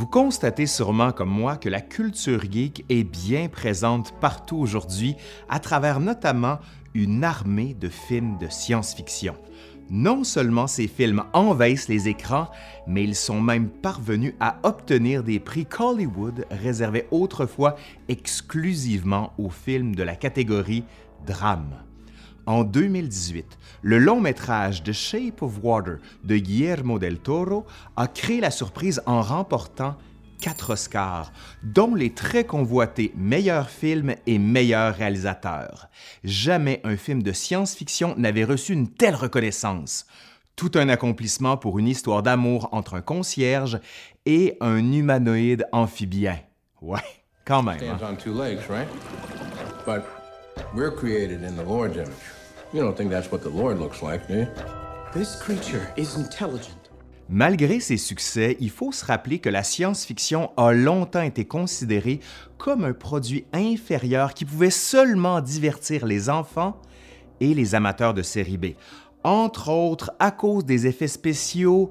Vous constatez sûrement comme moi que la culture geek est bien présente partout aujourd'hui, à travers notamment une armée de films de science-fiction. Non seulement ces films envahissent les écrans, mais ils sont même parvenus à obtenir des prix qu'Hollywood réservait autrefois exclusivement aux films de la catégorie drame. En 2018, le long métrage The Shape of Water de Guillermo del Toro a créé la surprise en remportant quatre Oscars, dont les très convoités meilleur film et meilleur réalisateur. Jamais un film de science-fiction n'avait reçu une telle reconnaissance. Tout un accomplissement pour une histoire d'amour entre un concierge et un humanoïde amphibien. Ouais, quand même. hein. Stands on two legs, right? But we're created in the Lord's image. You don't think that's what the Lord looks like, do you? This creature is intelligent. Malgré ses succès, il faut se rappeler que la science-fiction a longtemps été considérée comme un produit inférieur qui pouvait seulement divertir les enfants et les amateurs de série B, entre autres à cause des effets spéciaux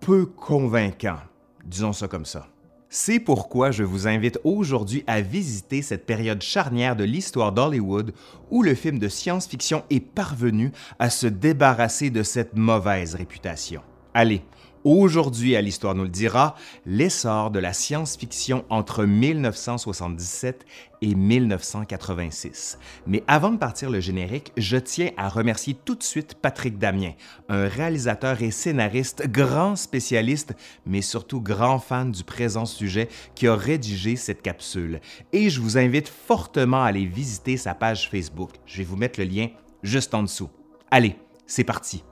peu convaincants, disons ça comme ça. C'est pourquoi je vous invite aujourd'hui à visiter cette période charnière de l'histoire d'Hollywood où le film de science-fiction est parvenu à se débarrasser de cette mauvaise réputation. Allez, aujourd'hui à l'Histoire nous le dira, l'essor de la science-fiction entre 1977 et 1986. Mais avant de partir le générique, je tiens à remercier tout de suite Patrick Damien, un réalisateur et scénariste grand spécialiste, mais surtout grand fan du présent sujet qui a rédigé cette capsule. Et je vous invite fortement à aller visiter sa page Facebook. Je vais vous mettre le lien juste en dessous. Allez, c'est parti.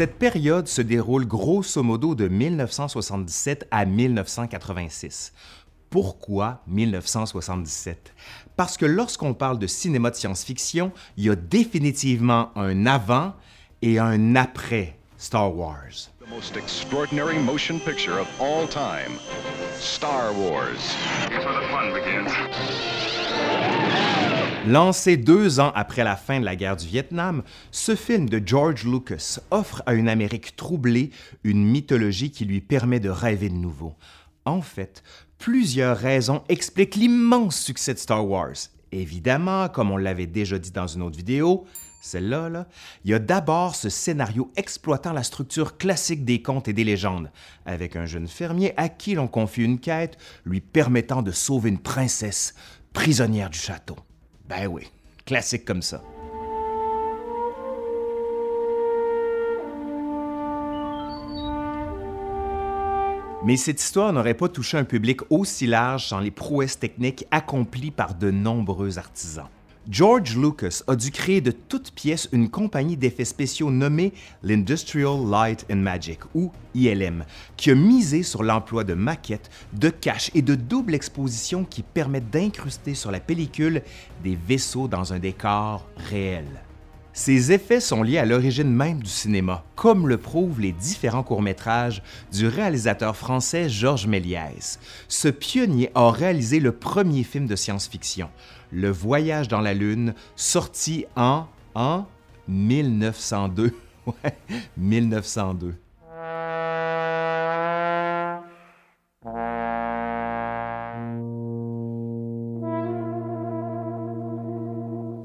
Cette période se déroule grosso modo de 1977 à 1986. Pourquoi 1977? Parce que lorsqu'on parle de cinéma de science-fiction, il y a définitivement un avant et un après Star Wars. The most extraordinary motion picture of all time Star Wars. Here's where the fun begins. Lancé deux ans après la fin de la guerre du Vietnam, ce film de George Lucas offre à une Amérique troublée une mythologie qui lui permet de rêver de nouveau. En fait, plusieurs raisons expliquent l'immense succès de Star Wars. Évidemment, comme on l'avait déjà dit dans une autre vidéo, celle-là, là, il y a d'abord ce scénario exploitant la structure classique des contes et des légendes, avec un jeune fermier à qui l'on confie une quête lui permettant de sauver une princesse prisonnière du château. Ben oui, classique comme ça. Mais cette histoire n'aurait pas touché un public aussi large sans les prouesses techniques accomplies par de nombreux artisans. George Lucas a dû créer de toutes pièces une compagnie d'effets spéciaux nommée l'Industrial Light and Magic, ou ILM, qui a misé sur l'emploi de maquettes, de caches et de double exposition qui permettent d'incruster sur la pellicule des vaisseaux dans un décor réel. Ces effets sont liés à l'origine même du cinéma, comme le prouvent les différents courts-métrages du réalisateur français Georges Méliès. Ce pionnier a réalisé le premier film de science-fiction, Le Voyage dans la Lune, sorti en, en 1902. Ouais, 1902.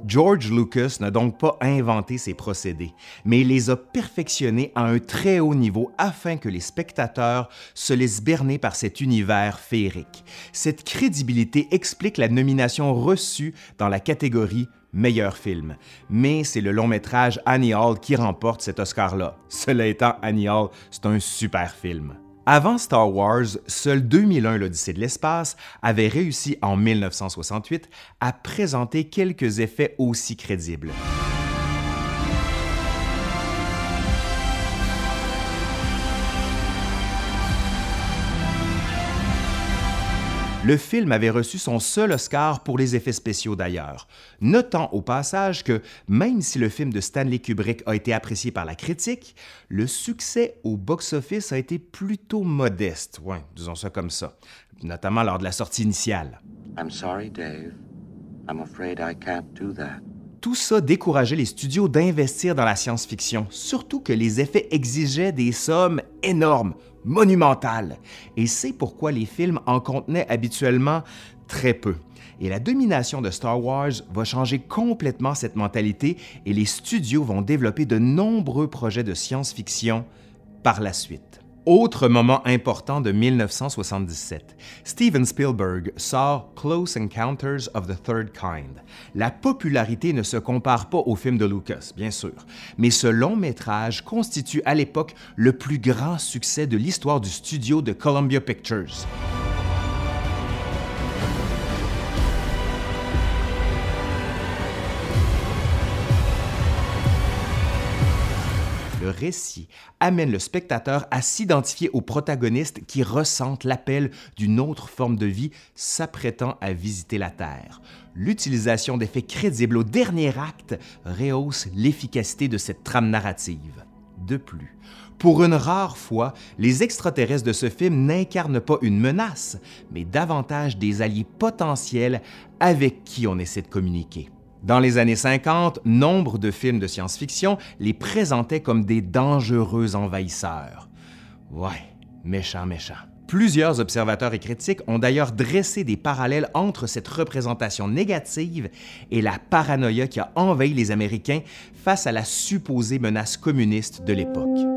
George Lucas n'a donc pas inventé ces procédés, mais il les a perfectionnés à un très haut niveau afin que les spectateurs se laissent berner par cet univers féerique. Cette crédibilité explique la nomination reçue dans la catégorie meilleur film. Mais c'est le long métrage Annie Hall qui remporte cet Oscar-là. Cela étant, Annie Hall, c'est un super film. Avant Star Wars, seul 2001 l'Odyssée de l'espace avait réussi en 1968 à présenter quelques effets aussi crédibles. Le film avait reçu son seul Oscar pour les effets spéciaux d'ailleurs. Notant au passage que même si le film de Stanley Kubrick a été apprécié par la critique, le succès au box-office a été plutôt modeste, ouais, disons ça comme ça. notamment lors de la sortie initiale. I'm sorry, Dave. I'm afraid I can't do that. Tout ça décourageait les studios d'investir dans la science-fiction, surtout que les effets exigeaient des sommes énormes, monumentales. Et c'est pourquoi les films en contenaient habituellement très peu. Et la domination de Star Wars va changer complètement cette mentalité et les studios vont développer de nombreux projets de science-fiction par la suite. Autre moment important de 1977, Steven Spielberg sort Close Encounters of the Third Kind. La popularité ne se compare pas au film de Lucas, bien sûr, mais ce long métrage constitue à l'époque le plus grand succès de l'histoire du studio de Columbia Pictures. Le récit amène le spectateur à s'identifier aux protagonistes qui ressentent l'appel d'une autre forme de vie s'apprêtant à visiter la Terre. L'utilisation d'effets crédibles au dernier acte rehausse l'efficacité de cette trame narrative. De plus, pour une rare fois, les extraterrestres de ce film n'incarnent pas une menace, mais davantage des alliés potentiels avec qui on essaie de communiquer. Dans les années 50, nombre de films de science-fiction les présentaient comme des dangereux envahisseurs. Ouais, méchant, méchant. Plusieurs observateurs et critiques ont d'ailleurs dressé des parallèles entre cette représentation négative et la paranoïa qui a envahi les Américains face à la supposée menace communiste de l'époque.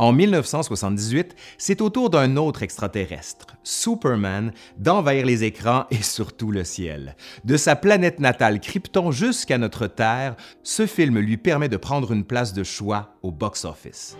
En 1978, c'est au tour d'un autre extraterrestre, Superman, d'envahir les écrans et surtout le ciel. De sa planète natale Krypton jusqu'à notre Terre, ce film lui permet de prendre une place de choix au box-office.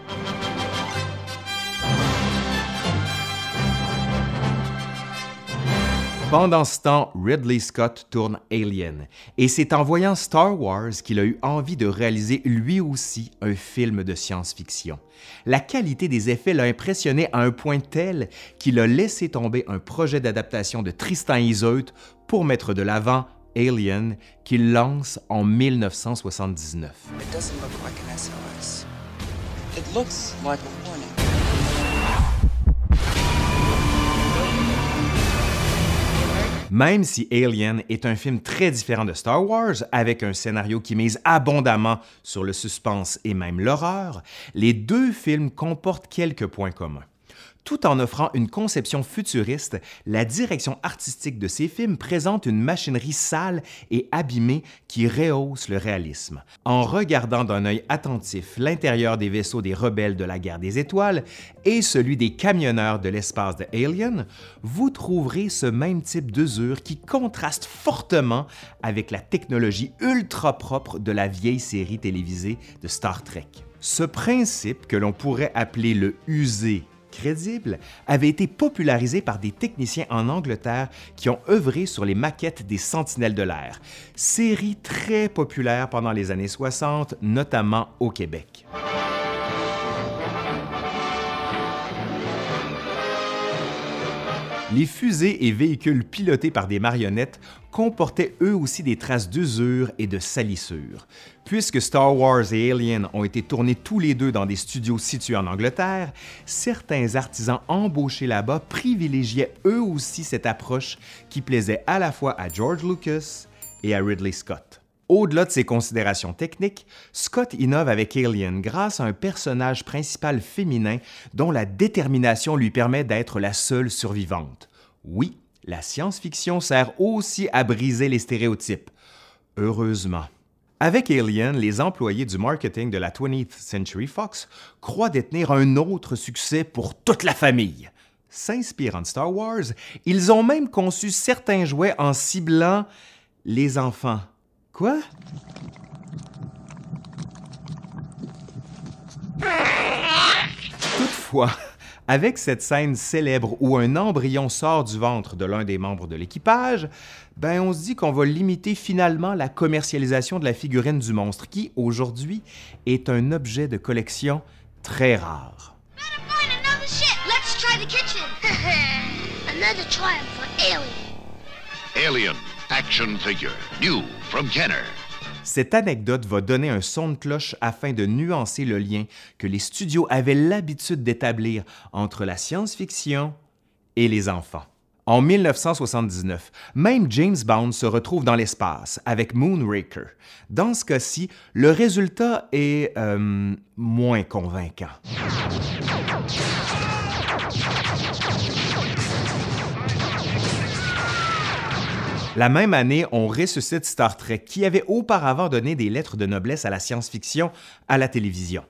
Pendant ce temps, Ridley Scott tourne Alien, et c'est en voyant Star Wars qu'il a eu envie de réaliser lui aussi un film de science-fiction. La qualité des effets l'a impressionné à un point tel qu'il a laissé tomber un projet d'adaptation de Tristan Iseult pour mettre de l'avant Alien, qu'il lance en 1979. Même si Alien est un film très différent de Star Wars, avec un scénario qui mise abondamment sur le suspense et même l'horreur, les deux films comportent quelques points communs. Tout en offrant une conception futuriste, la direction artistique de ces films présente une machinerie sale et abîmée qui rehausse le réalisme. En regardant d'un œil attentif l'intérieur des vaisseaux des rebelles de la guerre des étoiles et celui des camionneurs de l'espace de Alien, vous trouverez ce même type d'usure qui contraste fortement avec la technologie ultra propre de la vieille série télévisée de Star Trek. Ce principe que l'on pourrait appeler le user crédible avait été popularisé par des techniciens en Angleterre qui ont œuvré sur les maquettes des Sentinelles de l'air, série très populaire pendant les années 60, notamment au Québec. Les fusées et véhicules pilotés par des marionnettes comportaient eux aussi des traces d'usure et de salissure. Puisque Star Wars et Alien ont été tournés tous les deux dans des studios situés en Angleterre, certains artisans embauchés là-bas privilégiaient eux aussi cette approche qui plaisait à la fois à George Lucas et à Ridley Scott. Au-delà de ces considérations techniques, Scott innove avec Alien grâce à un personnage principal féminin dont la détermination lui permet d'être la seule survivante. Oui, la science-fiction sert aussi à briser les stéréotypes. Heureusement. Avec Alien, les employés du marketing de la 20th Century Fox croient détenir un autre succès pour toute la famille. S'inspirant de Star Wars, ils ont même conçu certains jouets en ciblant les enfants. Quoi? Toutefois, avec cette scène célèbre où un embryon sort du ventre de l'un des membres de l'équipage, ben on se dit qu'on va limiter finalement la commercialisation de la figurine du monstre qui, aujourd'hui, est un objet de collection très rare. Alien, action figure, new from Kenner. Cette anecdote va donner un son de cloche afin de nuancer le lien que les studios avaient l'habitude d'établir entre la science-fiction et les enfants. En 1979, même James Bond se retrouve dans l'espace avec Moonraker. Dans ce cas-ci, le résultat est euh, moins convaincant. La même année, on ressuscite Star Trek, qui avait auparavant donné des lettres de noblesse à la science-fiction à la télévision.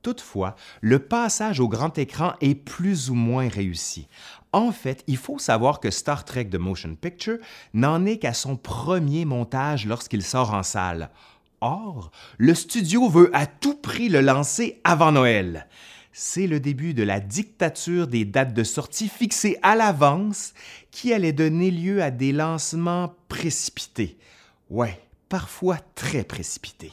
Toutefois, le passage au grand écran est plus ou moins réussi. En fait, il faut savoir que Star Trek The Motion Picture n'en est qu'à son premier montage lorsqu'il sort en salle. Or, le studio veut à tout prix le lancer avant Noël. C'est le début de la dictature des dates de sortie fixées à l'avance qui allait donner lieu à des lancements précipités. Ouais, parfois très précipités.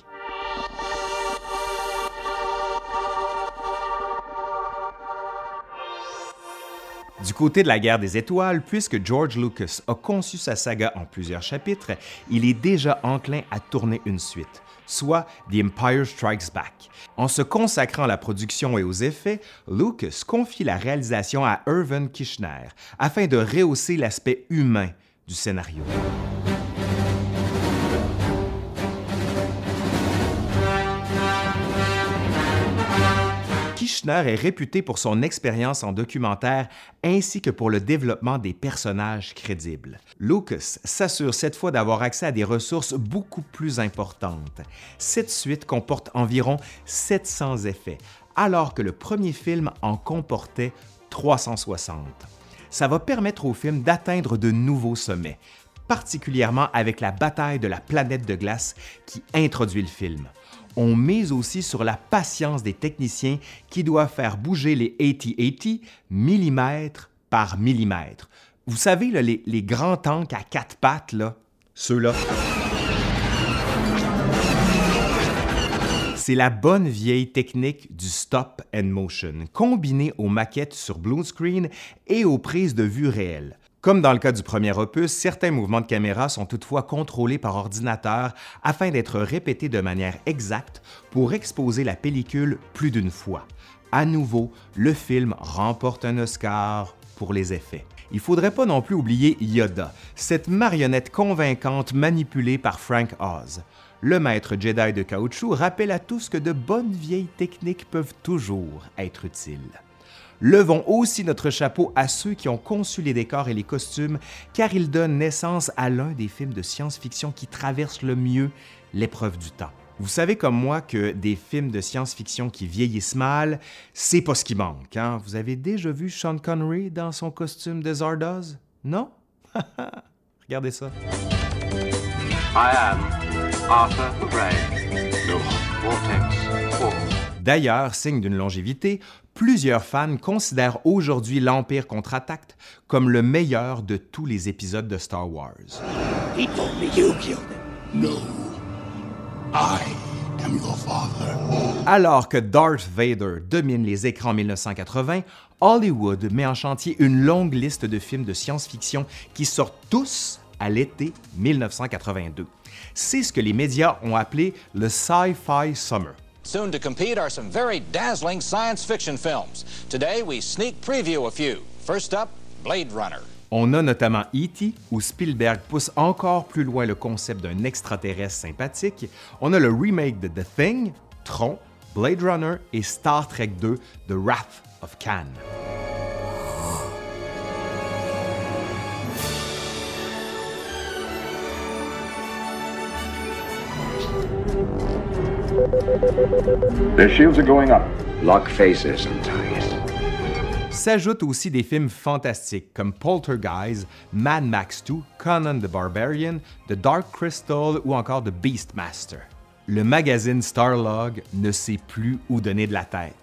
Du côté de la guerre des étoiles, puisque George Lucas a conçu sa saga en plusieurs chapitres, il est déjà enclin à tourner une suite, soit The Empire Strikes Back. En se consacrant à la production et aux effets, Lucas confie la réalisation à Irvin Kishner afin de rehausser l'aspect humain du scénario. Kishner est réputé pour son expérience en documentaire ainsi que pour le développement des personnages crédibles. Lucas s'assure cette fois d'avoir accès à des ressources beaucoup plus importantes. Cette suite comporte environ 700 effets, alors que le premier film en comportait 360. Ça va permettre au film d'atteindre de nouveaux sommets, particulièrement avec la bataille de la planète de glace qui introduit le film on mise aussi sur la patience des techniciens qui doivent faire bouger les AT-AT millimètre par millimètre. Vous savez, les, grands tanks à quatre pattes, là, ceux-là. C'est la bonne vieille technique du stop and motion, combinée aux maquettes sur blue screen et aux prises de vue réelles. Comme dans le cas du premier opus, certains mouvements de caméra sont toutefois contrôlés par ordinateur afin d'être répétés de manière exacte pour exposer la pellicule plus d'une fois. À nouveau, le film remporte un Oscar pour les effets. Il faudrait pas non plus oublier Yoda, cette marionnette convaincante manipulée par Frank Oz. Le maître Jedi de caoutchouc rappelle à tous que de bonnes vieilles techniques peuvent toujours être utiles. Levons aussi notre chapeau à ceux qui ont conçu les décors et les costumes, car ils donnent naissance à l'un des films de science-fiction qui traverse le mieux l'épreuve du temps. Vous savez comme moi que des films de science-fiction qui vieillissent mal, c'est pas ce qui manque. Hein? Vous avez déjà vu Sean Connery dans son costume de Zardoz? Non? Regardez ça. D'ailleurs, signe d'une longévité, plusieurs fans considèrent aujourd'hui l'Empire contre-attaque comme le meilleur de tous les épisodes de Star Wars. Alors que Darth Vader domine les écrans en 1980, Hollywood met en chantier une longue liste de films de science-fiction qui sortent tous à l'été 1982. C'est ce que les médias ont appelé le Sci-Fi Summer. Soon to compete are some very dazzling science fiction films. Today we sneak preview a few. First up, Blade Runner. On a notamment E.T., où Spielberg pousse encore plus loin le concept d'un extraterrestre sympathique. On a le remake de The Thing, Tron, Blade Runner et Star Trek 2, The Wrath of Khan. Their shields are going up. Lock faces and ties. S'ajoutent aussi des films fantastiques comme Poltergeist, Mad Max 2, Conan the Barbarian, The Dark Crystal ou encore The Beastmaster. Le magazine Starlog ne sait plus où donner de la tête.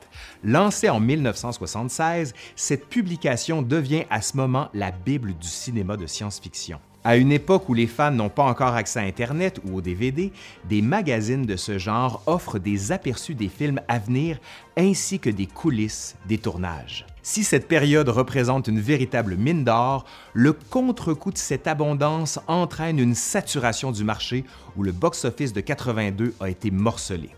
Lancée en 1976, cette publication devient à ce moment la Bible du cinéma de science-fiction. À une époque où les fans n'ont pas encore accès à Internet ou au DVD, des magazines de ce genre offrent des aperçus des films à venir ainsi que des coulisses des tournages. Si cette période représente une véritable mine d'or, le contre-coup de cette abondance entraîne une saturation du marché où le box-office de 82 a été morcelé.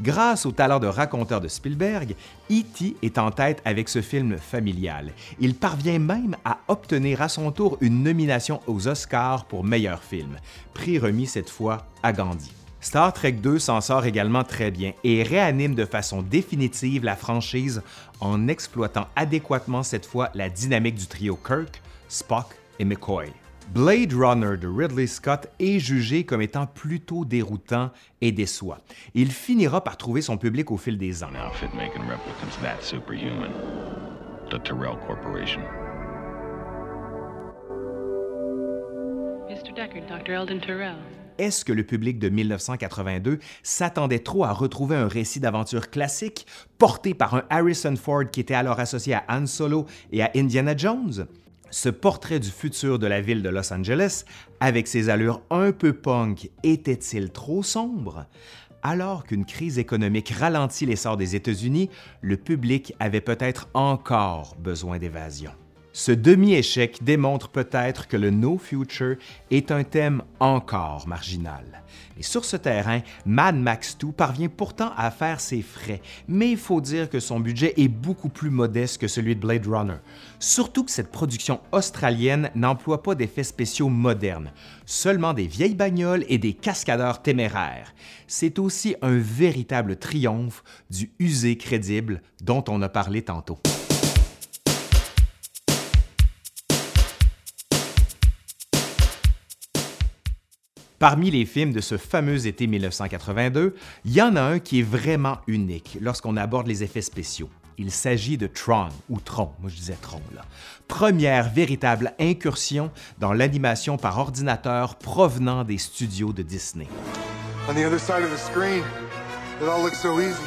Grâce au talent de raconteur de Spielberg, E.T. est en tête avec ce film familial. Il parvient même à obtenir à son tour une nomination aux Oscars pour meilleur film, prix remis cette fois à Gandhi. Star Trek 2 s'en sort également très bien et réanime de façon définitive la franchise en exploitant adéquatement cette fois la dynamique du trio Kirk, Spock et McCoy. Blade Runner de Ridley Scott est jugé comme étant plutôt déroutant et déçoit. Il finira par trouver son public au fil des ans. Mr. Deckard, Dr. Eldon Tyrell est-ce que le public de 1982 s'attendait trop à retrouver un récit d'aventure classique porté par un Harrison Ford qui était alors associé à Han Solo et à Indiana Jones? Ce portrait du futur de la ville de Los Angeles, avec ses allures un peu punk, était-il trop sombre? Alors qu'une crise économique ralentit l'essor des États-Unis, le public avait peut-être encore besoin d'évasion. Ce demi-échec démontre peut-être que le No Future est un thème encore marginal. Et sur ce terrain, Mad Max 2 parvient pourtant à faire ses frais, mais il faut dire que son budget est beaucoup plus modeste que celui de Blade Runner. Surtout que cette production australienne n'emploie pas d'effets spéciaux modernes, seulement des vieilles bagnoles et des cascadeurs téméraires. C'est aussi un véritable triomphe du usé crédible dont on a parlé tantôt. Parmi les films de ce fameux été 1982, il y en a un qui est vraiment unique lorsqu'on aborde les effets spéciaux. Il s'agit de Tron, ou Tron, moi je disais Tron là. Première véritable incursion dans l'animation par ordinateur provenant des studios de Disney. On the other side of the screen, it all looks so easy.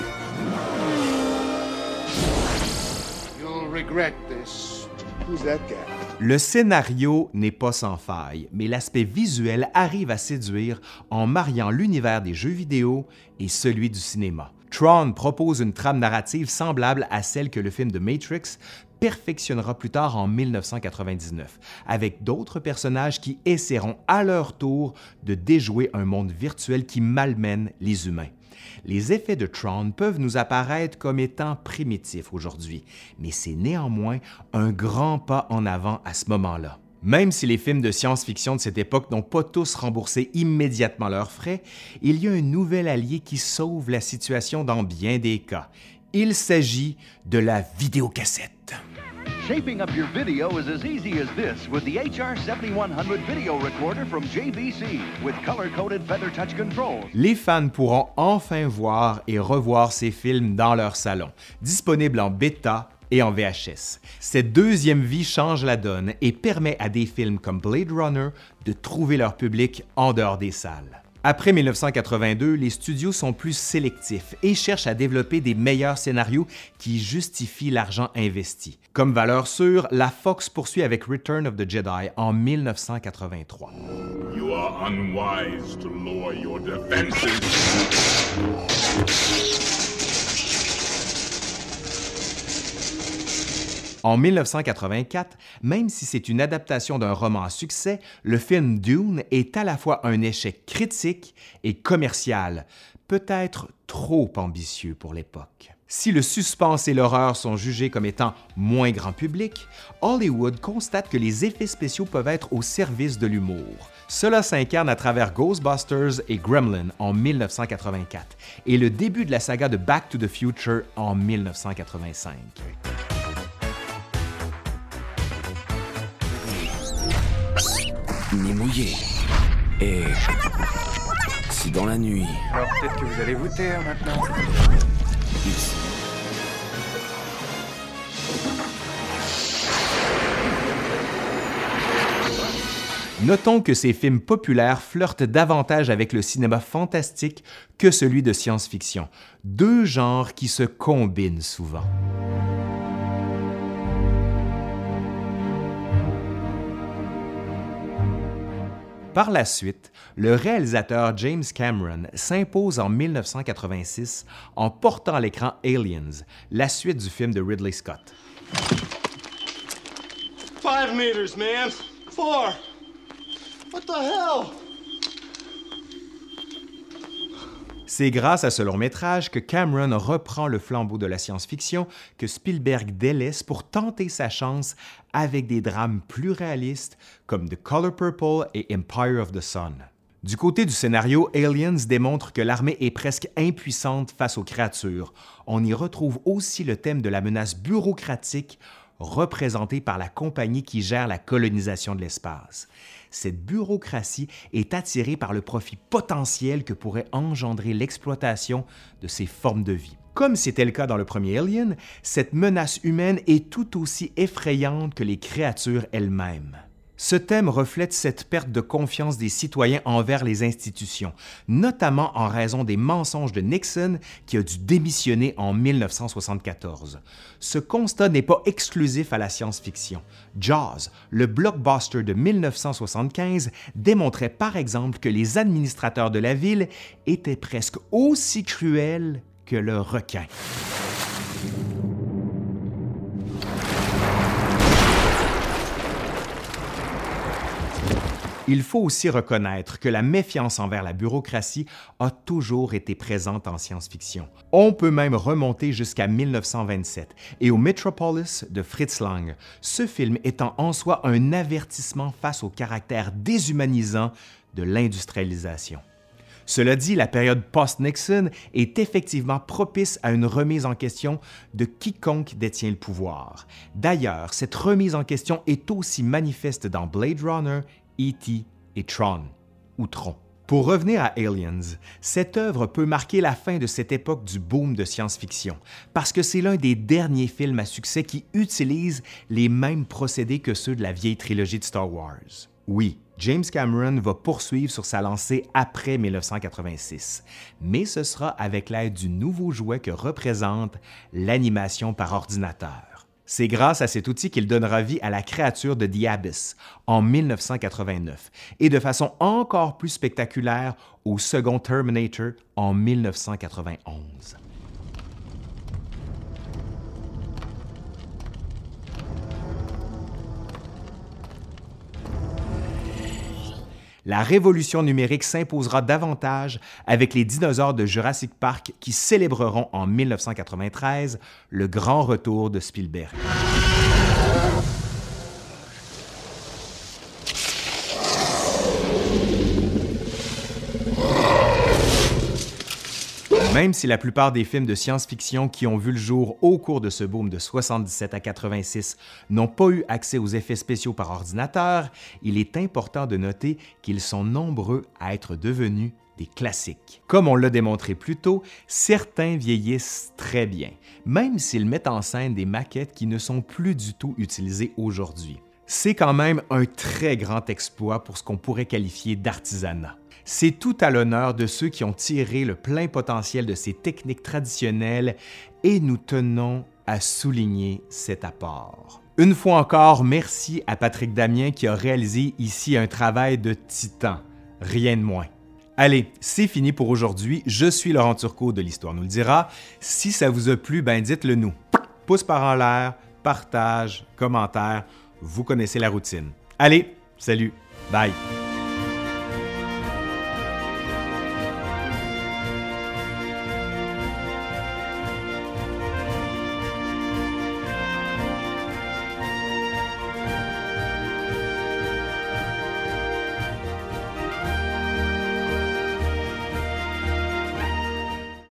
You'll regret this. Who's that guy? Le scénario n'est pas sans faille, mais l'aspect visuel arrive à séduire en mariant l'univers des jeux vidéo et celui du cinéma. Tron propose une trame narrative semblable à celle que le film de Matrix perfectionnera plus tard en 1999, avec d'autres personnages qui essaieront à leur tour de déjouer un monde virtuel qui malmène les humains. Les effets de Tron peuvent nous apparaître comme étant primitifs aujourd'hui, mais c'est néanmoins un grand pas en avant à ce moment-là. Même si les films de science-fiction de cette époque n'ont pas tous remboursé immédiatement leurs frais, il y a un nouvel allié qui sauve la situation dans bien des cas. Il s'agit de la vidéocassette. Shaping up your video is as easy as this with the HR7100 video recorder from JVC with color-coded feather touch controls. Les fans pourront enfin voir et revoir ces films dans leur salon, disponibles en bêta et en VHS. Cette deuxième vie change la donne et permet à des films comme Blade Runner de trouver leur public en dehors des salles. Après 1982, les studios sont plus sélectifs et cherchent à développer des meilleurs scénarios qui justifient l'argent investi. Comme valeur sûre, la Fox poursuit avec Return of the Jedi en 1983. You are unwise to lower your defenses. En 1984, même si c'est une adaptation d'un roman à succès, le film Dune est à la fois un échec critique et commercial, peut-être trop ambitieux pour l'époque. Si le suspense et l'horreur sont jugés comme étant moins grand public, Hollywood constate que les effets spéciaux peuvent être au service de l'humour. Cela s'incarne à travers Ghostbusters et Gremlin en 1984 et le début de la saga de Back to the Future en 1985. Ni mouillé. Et si dans la nuit... Alors peut-être que vous allez vous taire maintenant. Notons que ces films populaires flirtent davantage avec le cinéma fantastique que celui de science-fiction, deux genres qui se combinent souvent. Par la suite, le réalisateur James Cameron s'impose en 1986 en portant à l'écran Aliens, la suite du film de Ridley Scott. Five meters, man. Four. What the hell? C'est grâce à ce long métrage que Cameron reprend le flambeau de la science-fiction que Spielberg délaisse pour tenter sa chance avec des drames plus réalistes comme The Color Purple et Empire of the Sun. Du côté du scénario, Aliens démontre que l'armée est presque impuissante face aux créatures. On y retrouve aussi le thème de la menace bureaucratique représentée par la compagnie qui gère la colonisation de l'espace cette bureaucratie est attirée par le profit potentiel que pourrait engendrer l'exploitation de ces formes de vie. Comme c'était le cas dans le premier Alien, cette menace humaine est tout aussi effrayante que les créatures elles-mêmes. Ce thème reflète cette perte de confiance des citoyens envers les institutions, notamment en raison des mensonges de Nixon qui a dû démissionner en 1974. Ce constat n'est pas exclusif à la science-fiction. Jaws, le blockbuster de 1975, démontrait par exemple que les administrateurs de la ville étaient presque aussi cruels que le requin. Il faut aussi reconnaître que la méfiance envers la bureaucratie a toujours été présente en science-fiction. On peut même remonter jusqu'à 1927 et au Metropolis de Fritz Lang, ce film étant en soi un avertissement face au caractère déshumanisant de l'industrialisation. Cela dit, la période post-Nixon est effectivement propice à une remise en question de quiconque détient le pouvoir. D'ailleurs, cette remise en question est aussi manifeste dans Blade Runner E.T. et Tron, ou Tron. Pour revenir à Aliens, cette œuvre peut marquer la fin de cette époque du boom de science-fiction, parce que c'est l'un des derniers films à succès qui utilise les mêmes procédés que ceux de la vieille trilogie de Star Wars. Oui, James Cameron va poursuivre sur sa lancée après 1986, mais ce sera avec l'aide du nouveau jouet que représente l'animation par ordinateur. C'est grâce à cet outil qu'il donnera vie à la créature de The en 1989 et de façon encore plus spectaculaire au second Terminator en 1991. La révolution numérique s'imposera davantage avec les dinosaures de Jurassic Park qui célébreront en 1993 le grand retour de Spielberg. Même si la plupart des films de science-fiction qui ont vu le jour au cours de ce boom de 77 à 86 n'ont pas eu accès aux effets spéciaux par ordinateur, il est important de noter qu'ils sont nombreux à être devenus des classiques. Comme on l'a démontré plus tôt, certains vieillissent très bien, même s'ils mettent en scène des maquettes qui ne sont plus du tout utilisées aujourd'hui. C'est quand même un très grand exploit pour ce qu'on pourrait qualifier d'artisanat. C'est tout à l'honneur de ceux qui ont tiré le plein potentiel de ces techniques traditionnelles et nous tenons à souligner cet apport. Une fois encore, merci à Patrick Damien qui a réalisé ici un travail de titan, rien de moins. Allez, c'est fini pour aujourd'hui. Je suis Laurent Turcot de l'Histoire nous le dira. Si ça vous a plu, ben dites-le nous. Pouce par en l'air, partage, commentaire, vous connaissez la routine. Allez, salut, bye.